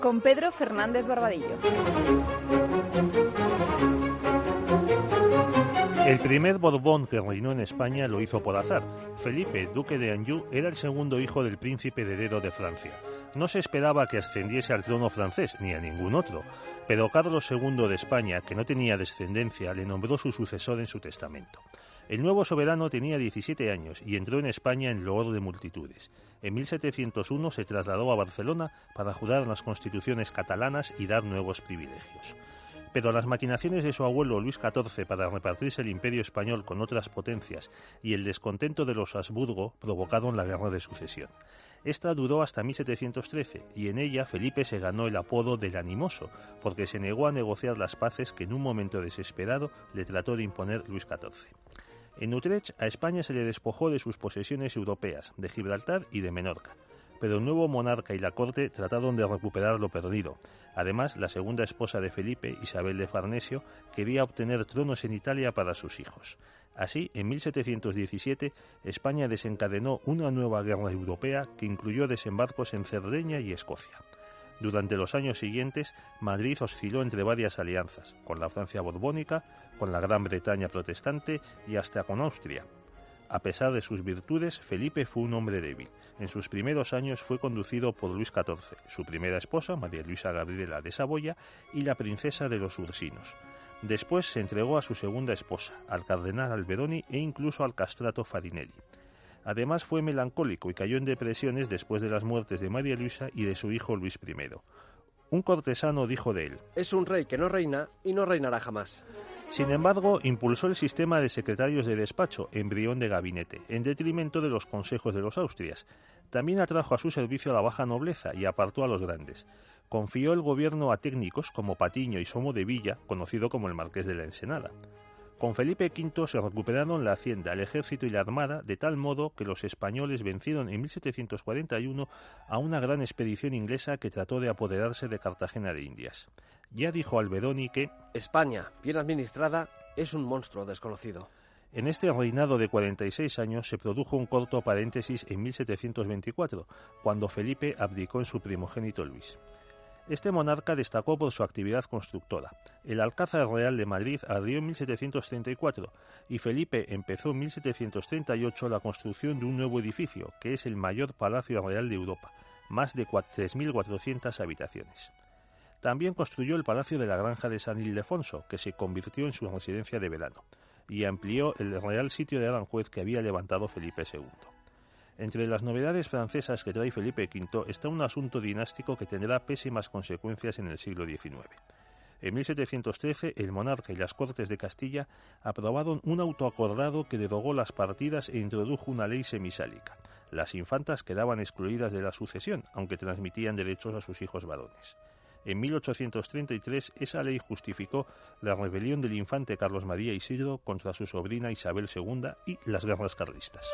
con Pedro Fernández Barbadillo. El primer Borbón que reinó en España lo hizo por azar. Felipe, duque de Anjou, era el segundo hijo del príncipe heredero de Francia. No se esperaba que ascendiese al trono francés, ni a ningún otro, pero Carlos II de España, que no tenía descendencia, le nombró su sucesor en su testamento. El nuevo soberano tenía 17 años y entró en España en loor de multitudes. En 1701 se trasladó a Barcelona para jurar las constituciones catalanas y dar nuevos privilegios. Pero las maquinaciones de su abuelo Luis XIV para repartirse el imperio español con otras potencias y el descontento de los Habsburgo provocaron la guerra de sucesión. Esta duró hasta 1713 y en ella Felipe se ganó el apodo del animoso, porque se negó a negociar las paces que en un momento desesperado le trató de imponer Luis XIV. En Utrecht a España se le despojó de sus posesiones europeas, de Gibraltar y de Menorca pero el nuevo monarca y la corte trataron de recuperar lo perdido. Además, la segunda esposa de Felipe, Isabel de Farnesio, quería obtener tronos en Italia para sus hijos. Así, en 1717, España desencadenó una nueva guerra europea que incluyó desembarcos en Cerdeña y Escocia. Durante los años siguientes, Madrid osciló entre varias alianzas, con la Francia borbónica, con la Gran Bretaña protestante y hasta con Austria, a pesar de sus virtudes, Felipe fue un hombre débil. En sus primeros años fue conducido por Luis XIV, su primera esposa, María Luisa Gabriela de Saboya, y la princesa de los Ursinos. Después se entregó a su segunda esposa, al cardenal Alberoni e incluso al castrato Farinelli. Además fue melancólico y cayó en depresiones después de las muertes de María Luisa y de su hijo Luis I. Un cortesano dijo de él, Es un rey que no reina y no reinará jamás. Sin embargo, impulsó el sistema de secretarios de despacho, embrión de gabinete, en detrimento de los consejos de los Austrias. También atrajo a su servicio a la baja nobleza y apartó a los grandes. Confió el gobierno a técnicos como Patiño y Somo de Villa, conocido como el Marqués de la Ensenada. Con Felipe V se recuperaron la hacienda, el ejército y la armada, de tal modo que los españoles vencieron en 1741 a una gran expedición inglesa que trató de apoderarse de Cartagena de Indias. Ya dijo Alberoni que España, bien administrada, es un monstruo desconocido. En este reinado de 46 años se produjo un corto paréntesis en 1724, cuando Felipe abdicó en su primogénito Luis. Este monarca destacó por su actividad constructora. El Alcázar Real de Madrid ardió en 1734 y Felipe empezó en 1738 la construcción de un nuevo edificio, que es el mayor palacio real de Europa, más de 3.400 habitaciones. También construyó el Palacio de la Granja de San Ildefonso, que se convirtió en su residencia de verano, y amplió el real sitio de Aranjuez que había levantado Felipe II. Entre las novedades francesas que trae Felipe V está un asunto dinástico que tendrá pésimas consecuencias en el siglo XIX. En 1713, el monarca y las Cortes de Castilla aprobaron un autoacordado que derogó las partidas e introdujo una ley semisálica. Las infantas quedaban excluidas de la sucesión, aunque transmitían derechos a sus hijos varones. En 1833 esa ley justificó la rebelión del infante Carlos María Isidro contra su sobrina Isabel II y las guerras carlistas.